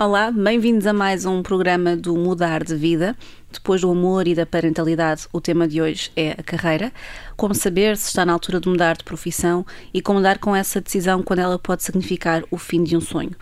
Olá, bem-vindos a mais um programa do Mudar de Vida. Depois do amor e da parentalidade, o tema de hoje é a carreira. Como saber se está na altura de mudar de profissão e como dar com essa decisão quando ela pode significar o fim de um sonho.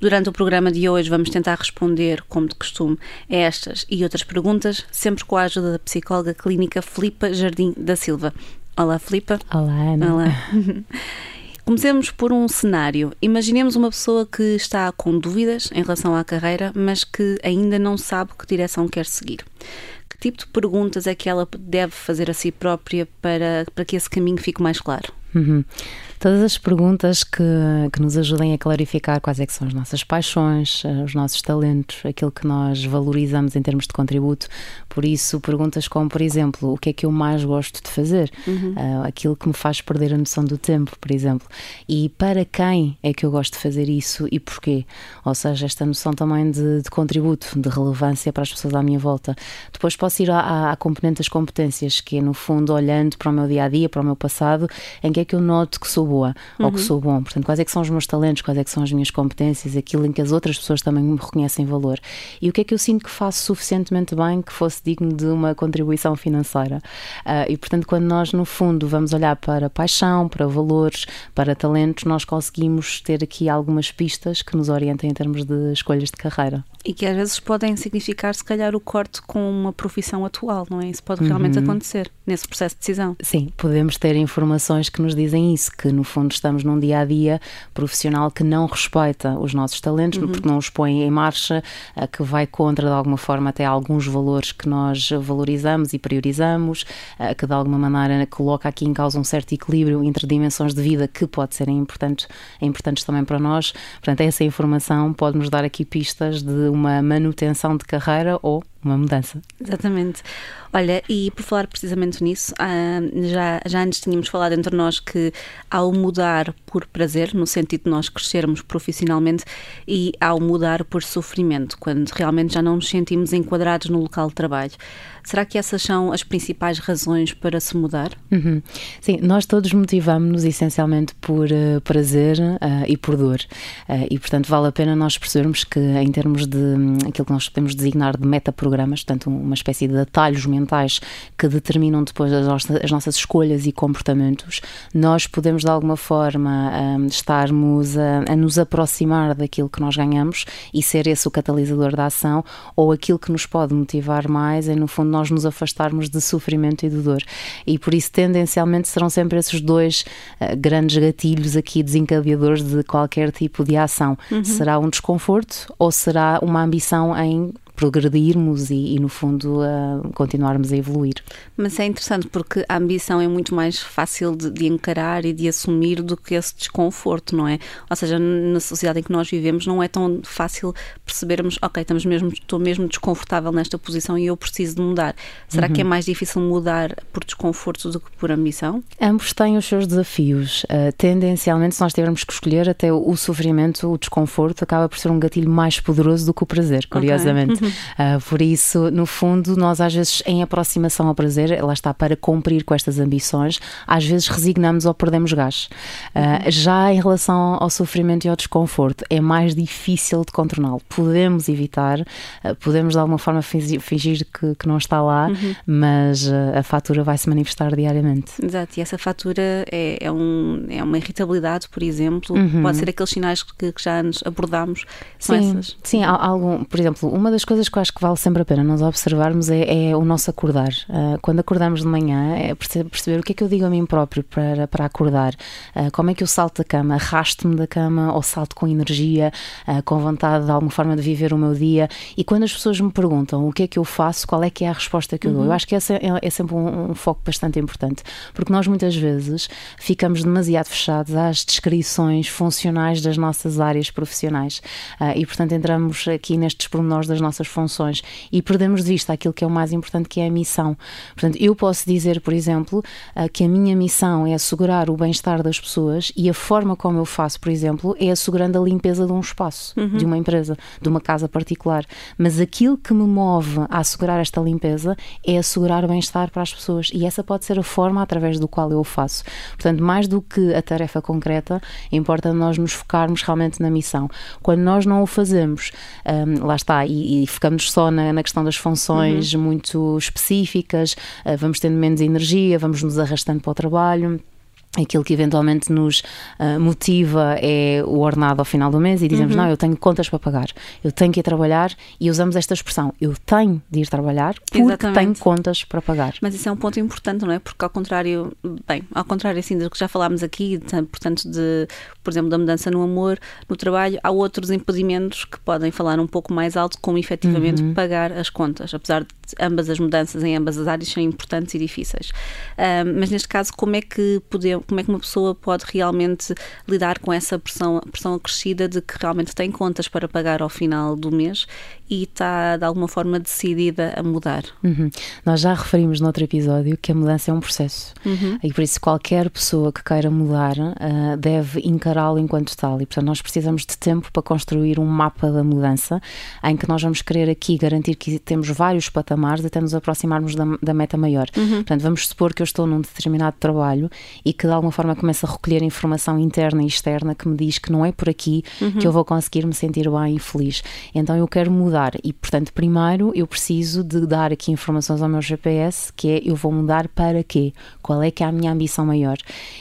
Durante o programa de hoje, vamos tentar responder, como de costume, a estas e outras perguntas, sempre com a ajuda da psicóloga clínica Filipa Jardim da Silva. Olá, Filipa. Olá, Ana. Olá. Comecemos por um cenário. Imaginemos uma pessoa que está com dúvidas em relação à carreira, mas que ainda não sabe que direção quer seguir. Que tipo de perguntas é que ela deve fazer a si própria para, para que esse caminho fique mais claro? Uhum. Todas as perguntas que, que nos ajudem a clarificar quais é são as nossas paixões, eh, os nossos talentos, aquilo que nós valorizamos em termos de contributo. Por isso, perguntas como, por exemplo, o que é que eu mais gosto de fazer? Uhum. Uh, aquilo que me faz perder a noção do tempo, por exemplo. E para quem é que eu gosto de fazer isso e porquê? Ou seja, esta noção também de, de contributo, de relevância para as pessoas à minha volta. Depois posso ir à, à componente das competências, que é, no fundo, olhando para o meu dia a dia, para o meu passado, em que é que eu noto que sou boa uhum. ou que uhum. sou bom. Portanto, quais é que são os meus talentos, quais é que são as minhas competências, aquilo em que as outras pessoas também me reconhecem valor. E o que é que eu sinto que faço suficientemente bem que fosse digno de uma contribuição financeira. Uh, e, portanto, quando nós, no fundo, vamos olhar para paixão, para valores, para talentos, nós conseguimos ter aqui algumas pistas que nos orientem em termos de escolhas de carreira. E que às vezes podem significar, se calhar, o corte com uma profissão atual, não é? Isso pode realmente uhum. acontecer nesse processo de decisão. Sim, podemos ter informações que nos dizem isso, que no fundo estamos num dia a dia profissional que não respeita os nossos talentos, uhum. porque não os põe em marcha, que vai contra, de alguma forma, até alguns valores que nós valorizamos e priorizamos, que de alguma maneira coloca aqui em causa um certo equilíbrio entre dimensões de vida que pode serem importantes, importantes também para nós. Portanto, essa informação pode nos dar aqui pistas de uma manutenção de carreira ou uma mudança. Exatamente. Olha, e por falar precisamente nisso, ah, já, já antes tínhamos falado entre nós que ao mudar por prazer, no sentido de nós crescermos profissionalmente, e ao mudar por sofrimento, quando realmente já não nos sentimos enquadrados no local de trabalho. Será que essas são as principais razões para se mudar? Uhum. Sim, nós todos motivamos-nos essencialmente por uh, prazer uh, e por dor. Uh, e, portanto, vale a pena nós percebermos que, em termos de um, aquilo que nós podemos designar de metaprogramas, portanto, uma espécie de atalhos mentais que determinam depois as, nossas, as nossas escolhas e comportamentos, nós podemos, de alguma forma, um, estarmos a, a nos aproximar daquilo que nós ganhamos e ser esse o catalisador da ação, ou aquilo que nos pode motivar mais é, no fundo, nós nos afastarmos de sofrimento e de dor. E por isso, tendencialmente, serão sempre esses dois uh, grandes gatilhos aqui desencadeadores de qualquer tipo de ação. Uhum. Será um desconforto ou será uma ambição em progredirmos e, e no fundo, uh, continuarmos a evoluir. Mas é interessante porque a ambição é muito mais fácil de, de, encarar e de assumir do que esse desconforto, não é? Ou seja, na sociedade em que nós vivemos não é tão fácil percebermos, ok, estamos mesmo, estou mesmo desconfortável nesta posição e eu preciso de mudar. Será uhum. que é uhum. mais difícil mudar por desconforto do que por ambição? Ambos têm os seus desafios. Uh, tendencialmente, se nós tivermos que escolher, até o, o, sofrimento, o desconforto, acaba por ser um gatilho mais poderoso do que o prazer, curiosamente. Okay. Uh, por isso, no fundo, nós às vezes, em aproximação ao prazer, lá está para cumprir com estas ambições, às vezes resignamos ou perdemos gás. Uh, já em relação ao sofrimento e ao desconforto, é mais difícil de contorná-lo. Podemos evitar, uh, podemos de alguma forma fingir, fingir que, que, não está lá, uhum. mas a fatura vai se manifestar diariamente. Exato, e essa fatura é, é, um, é uma irritabilidade, por exemplo, uhum. pode ser aqueles sinais que, que já nos abordámos. Sim, essas. sim, algum, por exemplo, uma das coisas que eu acho que vale sempre a pena nós observarmos é, é o nosso acordar. Uh, quando acordamos de manhã, é perceber o que é que eu digo a mim próprio para, para acordar. Uh, como é que eu salto da cama? Arrasto-me da cama ou salto com energia, uh, com vontade de alguma forma de viver o meu dia? E quando as pessoas me perguntam o que é que eu faço, qual é que é a resposta que eu uhum. dou? Eu acho que essa é, é sempre um, um, foco bastante importante, porque nós muitas vezes ficamos demasiado fechados às descrições funcionais das nossas áreas profissionais e, portanto, entramos aqui nestes pormenores das nossas nossas funções e perdemos de vista aquilo que é o mais importante, que é a missão. Portanto, eu posso dizer, por exemplo, uh, que a minha missão é assegurar o bem-estar das pessoas e a forma como eu faço, por exemplo, é assegurando a limpeza de um espaço, uhum. de uma empresa, de uma casa particular. Mas aquilo que me move a assegurar esta limpeza é assegurar o bem-estar para as pessoas e essa pode ser a forma através do qual eu o faço. Portanto, mais do que a tarefa concreta, importa nós nos focarmos realmente na missão. Quando nós não o fazemos, um, lá está, e, e ficamos só na, na, questão das funções uhum. muito específicas, uh, vamos tendo menos energia, vamos nos arrastando para o trabalho aquilo que eventualmente nos uh, motiva é o ordenado ao final do mês e dizemos, uhum. não, eu tenho contas para pagar, eu tenho que ir trabalhar e usamos esta expressão, eu tenho de ir trabalhar porque Exatamente. tenho contas para pagar. Mas isso é um ponto importante, não é? Porque ao contrário, bem, ao contrário assim do que já falámos aqui, portanto de, por exemplo, da mudança no amor, no trabalho, há outros impedimentos que podem falar um pouco mais alto, como efetivamente uhum. pagar as contas, apesar de ambas as mudanças em ambas as áreas serem importantes e difíceis. Uh, mas neste caso, como é que podemos como é que uma pessoa pode realmente lidar com essa pressão, pressão acrescida de que realmente tem contas para pagar ao final do mês e está de alguma forma decidida a mudar. Uhum. Nós já referimos no outro episódio que a mudança é um processo uhum. e por isso qualquer pessoa que queira mudar uh, deve encará-lo enquanto tal e portanto nós precisamos de tempo para construir um mapa da mudança em que nós vamos querer aqui garantir que temos vários patamares até nos aproximarmos da, da meta maior. Uhum. Portanto, vamos supor que eu estou num determinado trabalho e que de alguma forma começo a recolher informação interna e externa que me diz que não é por aqui uhum. que eu vou conseguir me sentir bem e feliz. Então eu quero mudar mudar. E, portanto, primeiro eu preciso de dar aqui informações ao meu GPS, que é eu vou mudar para quê? Qual é que é a minha ambição maior?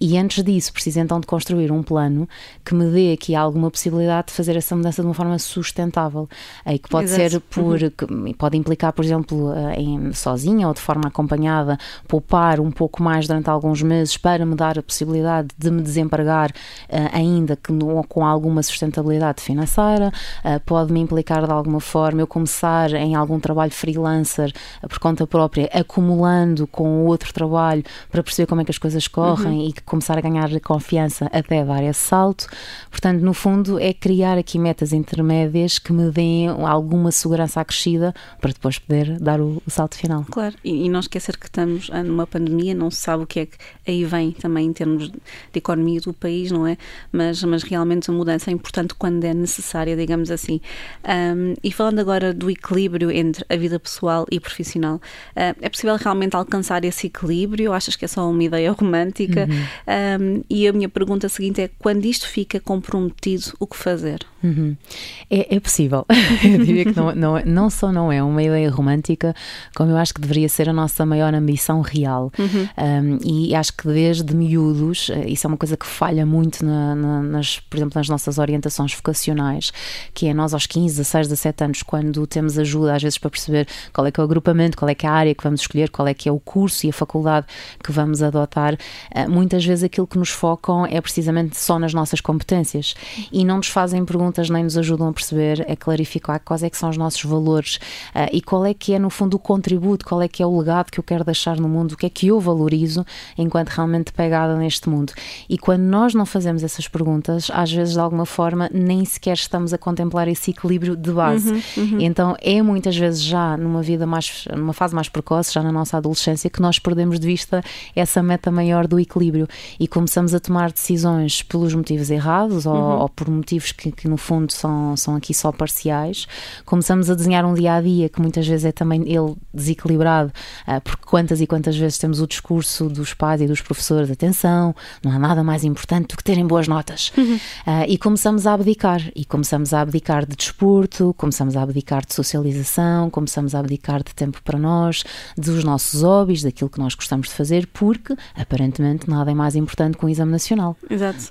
E antes disso, preciso então de construir um plano que me dê aqui alguma possibilidade de fazer essa mudança de uma forma sustentável. Aí que pode Exato. ser por, uhum. pode implicar, por exemplo, eh, em, sozinha ou de forma acompanhada, poupar um pouco mais durante alguns meses para me a possibilidade de me desempregar, uh, ainda que no, com alguma sustentabilidade financeira, uh, pode me implicar de alguma forma eu começar em algum trabalho freelancer eh, por conta própria, acumulando com outro trabalho para perceber como é que as coisas correm uhum. e começar a ganhar confiança até dar esse salto. Portanto, no fundo, é criar aqui metas intermédias que me deem alguma segurança acrescida para depois poder dar o, o salto final. Claro, e, e, não esquecer que estamos numa pandemia, não se sabe o que é que aí vem também em termos de economia do país, não é? Mas, mas realmente a mudança é importante quando é necessária, digamos assim. Um, e falando agora do equilíbrio entre a vida pessoal e profissional, uh, é possível realmente alcançar esse equilíbrio? Achas que é só uma ideia romântica? Uhum. Um, e a minha pergunta seguinte é: quando isto fica comprometido, o que fazer? Uhum. É, é, possível. eu diria que não, não, não só não é uma ideia romântica, como eu acho que deveria ser a nossa maior ambição real. Uhum. Um, e acho que desde miúdos, eh, isso é uma coisa que falha muito, na, na, nas, por exemplo, nas nossas orientações vocacionais, que é nós aos 15, 16, 17 anos quando temos ajuda, às vezes, para perceber qual é que é o agrupamento, qual é que é a área que vamos escolher, qual é que é o curso e a faculdade que vamos adotar, eh, muitas vezes aquilo que nos focam é precisamente só nas nossas competências. E não nos fazem perguntas nem nos ajudam a perceber, a clarificar quais é que são os nossos valores eh, e qual é que é, no fundo, o contributo, qual é que é o legado que eu quero deixar no mundo, o que é que eu valorizo enquanto realmente pegada neste mundo. E quando nós não fazemos essas perguntas, às vezes, de alguma forma, nem sequer estamos a contemplar esse equilíbrio de base. Uhum. Uhum. Então é muitas vezes já numa vida mais, numa fase mais precoce, já na nossa adolescência, que nós perdemos de vista essa meta maior do equilíbrio e começamos a tomar decisões pelos motivos errados ou, uhum. ou por motivos que, que, no fundo são, são aqui só parciais. Começamos a desenhar um dia a dia que muitas vezes é também ele desequilibrado, uh, porque quantas e quantas vezes temos o discurso dos pais e dos professores: atenção, não há nada mais importante do que terem boas notas. Uhum. Uh, e começamos a abdicar, e começamos a abdicar de desporto, começamos a abdicar de socialização, começamos a abdicar de tempo para nós, dos nossos hobbies, daquilo que nós gostamos de fazer, porque aparentemente nada é mais importante que um exame nacional. Exato.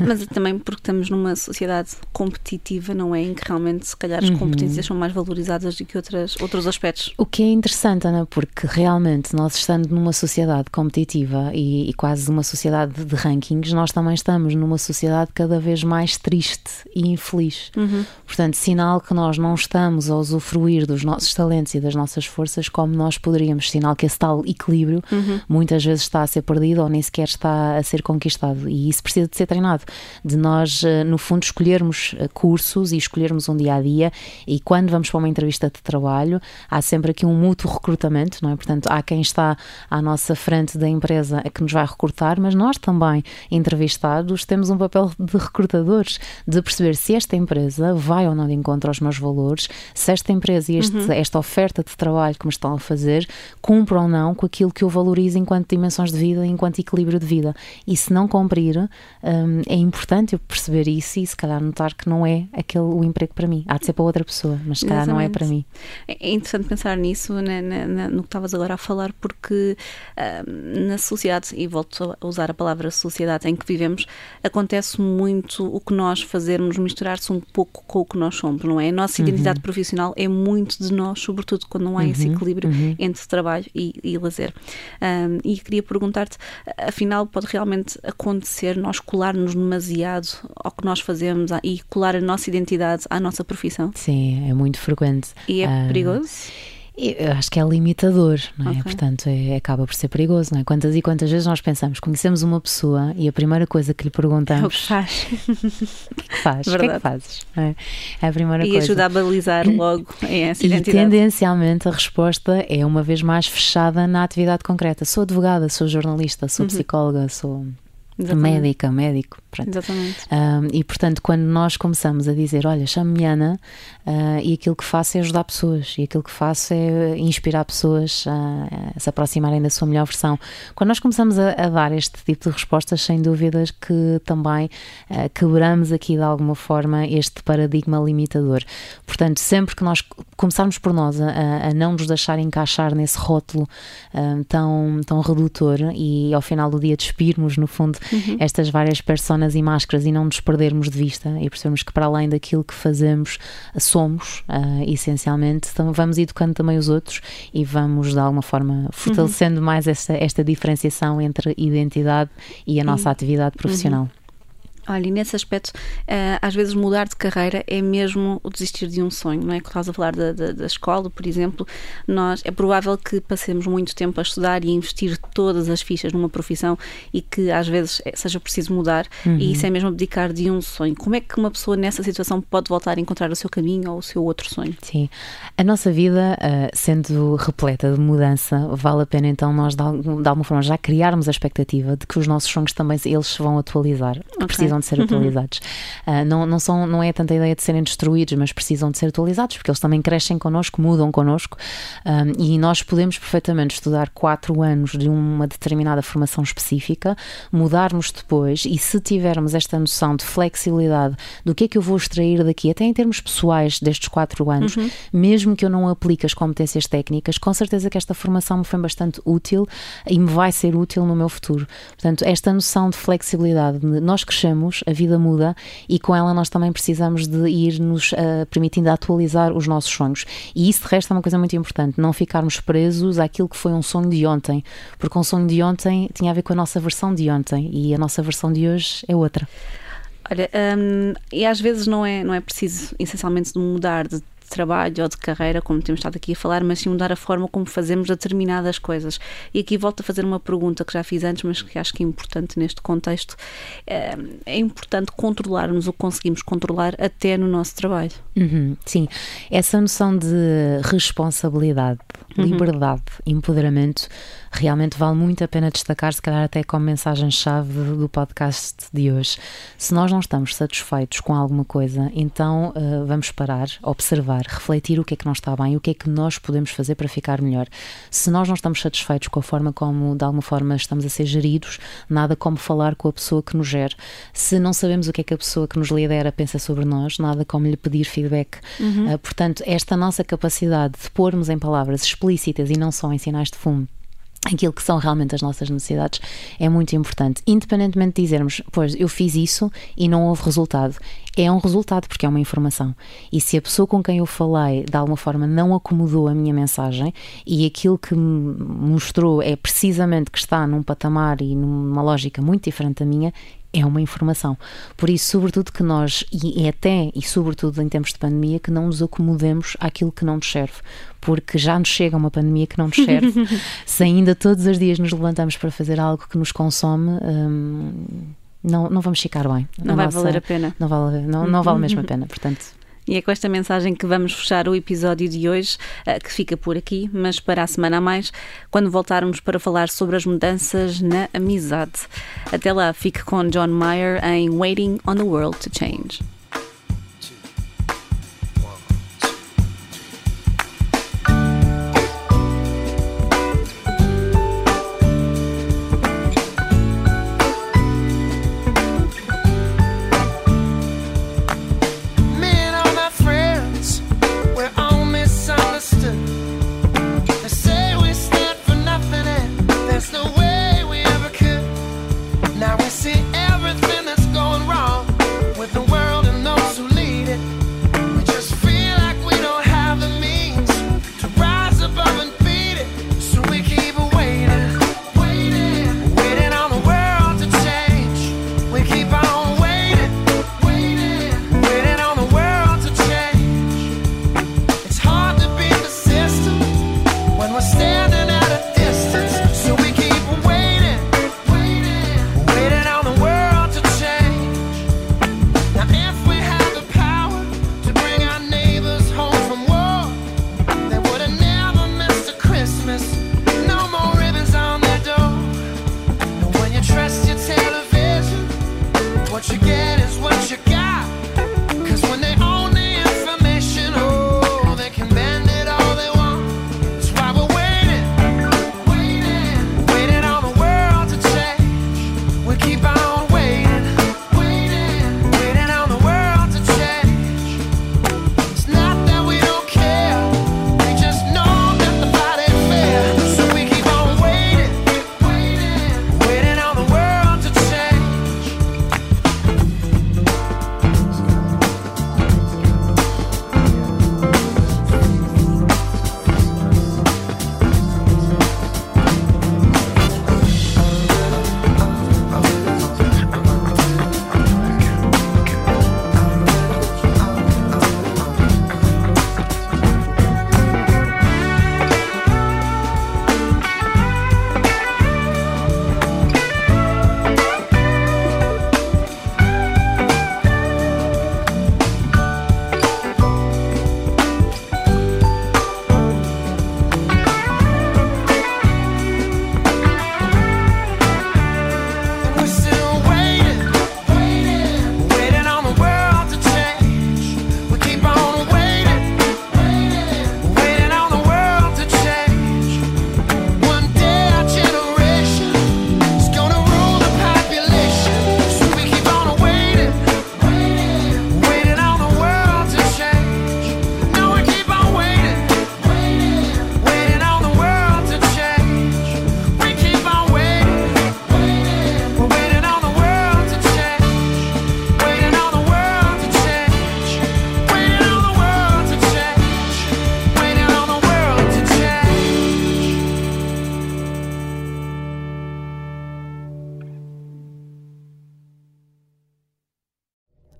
Mas também porque estamos numa sociedade competitiva, não é? Em que realmente, se calhar, as uhum. competências são mais valorizadas do que outras, outros aspectos. O que é interessante, Ana, porque realmente nós estando numa sociedade competitiva e, e quase numa sociedade de rankings, nós também estamos numa sociedade cada vez mais triste e infeliz. Uhum. Portanto, sinal que nós não estamos a usufruir dos nossos talentos e das nossas forças como nós poderíamos. Sinal que esse tal equilíbrio uhum. muitas vezes está a ser perdido ou nem sequer está a ser conquistado. E isso precisa de ser treinado, de nós, eh, no fundo, escolhermos eh, cursos e escolhermos um dia a dia. E quando vamos para uma entrevista de trabalho, há sempre aqui um mútuo recrutamento, não é? Portanto, há quem está à nossa frente da empresa que nos vai recrutar, mas nós também, entrevistados, temos um papel de recrutadores, de perceber se esta empresa vai ou não de encontro aos meus valores, se esta empresa e este, uhum. esta oferta de trabalho que me estão a fazer cumpre ou não com aquilo que eu valorizo enquanto dimensões de vida, enquanto equilíbrio de vida. E se não cumprir, um, é importante eu perceber isso e se calhar notar que não é aquele o emprego para mim. Há de ser para outra pessoa, mas se calhar Exatamente. não é para mim. É interessante pensar nisso, na, na, no que estavas agora a falar, porque um, na sociedade, e volto a usar a palavra sociedade em que vivemos, acontece muito o que nós fazermos misturar-se um pouco com o que nós somos, não é? A nossa identidade uhum. profissional é muito de nós, sobretudo quando não há uhum. esse equilíbrio uhum. entre trabalho e, e lazer. Um, e queria perguntar-te, afinal, pode realmente acontecer nós colarmos demasiado ao que nós fazemos e colar a nossa identidade à nossa profissão? Sim, é muito frequente. E é uh, perigoso? Eu acho que é limitador, não é? Okay. Portanto, é, acaba por ser perigoso, não é? Quantas e quantas vezes nós pensamos, conhecemos uma pessoa e a primeira coisa que lhe perguntamos é o que faz. o que é que faz? O que é que fazes? É? é? a primeira e coisa. E ajuda a balizar logo essa identidade. E tendencialmente a resposta é uma vez mais fechada na atividade concreta. Sou advogada, sou jornalista, sou uhum. psicóloga, sou Exatamente. médica, médico. Pronto. Exatamente. Um, e portanto, quando nós começamos a dizer, olha, chamo-me Ana uh, e aquilo que faço é ajudar pessoas e aquilo que faço é inspirar pessoas a, a se aproximarem da sua melhor versão. Quando nós começamos a, a dar este tipo de respostas, sem dúvidas que também uh, quebramos aqui de alguma forma este paradigma limitador. Portanto, sempre que nós começarmos por nós a, a não nos deixar encaixar nesse rótulo uh, tão, tão redutor e ao final do dia despirmos, no fundo, uhum. estas várias personas e máscaras e não nos perdermos de vista e percebermos que para além daquilo que fazemos, somos, uh, essencialmente, então vamos educando também os outros e vamos de alguma forma fortalecendo uhum. mais esta, esta diferenciação entre identidade e a nossa uhum. atividade profissional. Uhum. Olha, e nesse aspecto, uh, às vezes mudar de carreira é mesmo o desistir de um sonho, não é? Quando estás a falar da, da, da, escola, por exemplo, nós, é provável que passemos muito tempo a estudar e a investir todas as fichas numa profissão e que às vezes é, seja preciso mudar uhum. e isso é mesmo abdicar de um sonho. Como é que uma pessoa nessa situação pode voltar a encontrar o seu caminho ou o seu outro sonho? Sim, a nossa vida, uh, sendo repleta de mudança, vale a pena então nós de alguma forma já criarmos a expectativa de que os nossos sonhos também eles se vão atualizar, okay. precisam precisam de ser uhum. atualizados. Uh, não, não, são, não é tanta ideia de serem destruídos, mas precisam de ser atualizados, porque eles também crescem connosco, mudam connosco, um, ah, e nós podemos perfeitamente estudar quatro anos de uma determinada formação específica, mudarmos depois, e se tivermos esta noção de flexibilidade do que é que eu vou extrair daqui, até em termos pessoais destes quatro anos, uhum. mesmo que eu não aplique as competências técnicas, com certeza que esta formação me foi bastante útil e me vai ser útil no meu futuro. Portanto, esta noção de flexibilidade, nós crescemos a vida muda e com ela nós também precisamos de ir nos uh, permitindo atualizar os nossos sonhos. E isso de resto é uma coisa muito importante, não ficarmos presos àquilo que foi um sonho de ontem, porque um sonho de ontem tinha a ver com a nossa versão de ontem e a nossa versão de hoje é outra. Olha, um, e às vezes não é, não é preciso essencialmente mudar de de trabalho ou de carreira, como temos estado aqui a falar, mas sim mudar a forma como fazemos determinadas coisas. E aqui volto a fazer uma pergunta que já fiz antes, mas que acho que é importante neste contexto. É, é importante controlarmos o que conseguimos controlar até no nosso trabalho. Uhum, sim, essa noção de responsabilidade, uhum. liberdade, empoderamento realmente vale muito a pena destacar, se calhar até como mensagem-chave do podcast de hoje. Se nós não estamos satisfeitos com alguma coisa, então uh, vamos parar, observar, refletir o que é que não está bem, o que é que nós podemos fazer para ficar melhor. Se nós não estamos satisfeitos com a forma como, de alguma forma, estamos a ser geridos, nada como falar com a pessoa que nos gera. Se não sabemos o que é que a pessoa que nos lidera pensa sobre nós, nada como lhe pedir feedback. Uhum. Uh, portanto, esta nossa capacidade de pormos em palavras explícitas e não só em sinais de fumo aquilo que são realmente as nossas necessidades é muito importante. Independentemente de dizermos, pois eu fiz isso e não houve resultado, é um resultado porque é uma informação. E se a pessoa com quem eu falei de alguma forma não acomodou a minha mensagem e aquilo que me mostrou é precisamente que está num patamar e numa lógica muito diferente da minha, é uma informação. Por isso, sobretudo que nós, e até e sobretudo em tempos de pandemia, que não nos acomodemos àquilo que não nos serve, porque já nos chega uma pandemia que não nos serve. Se ainda todos os dias nos levantamos para fazer algo que nos consome, hum, não, não vamos ficar bem. Não vai nossa, valer a pena. Não vale, não, não vale mesmo a pena, portanto. E é com esta mensagem que vamos fechar o episódio de hoje, eh, que fica por aqui, mas para a semana a mais, quando voltarmos para falar sobre as mudanças na amizade. Até lá, fique com John Mayer em Waiting on the World to Change.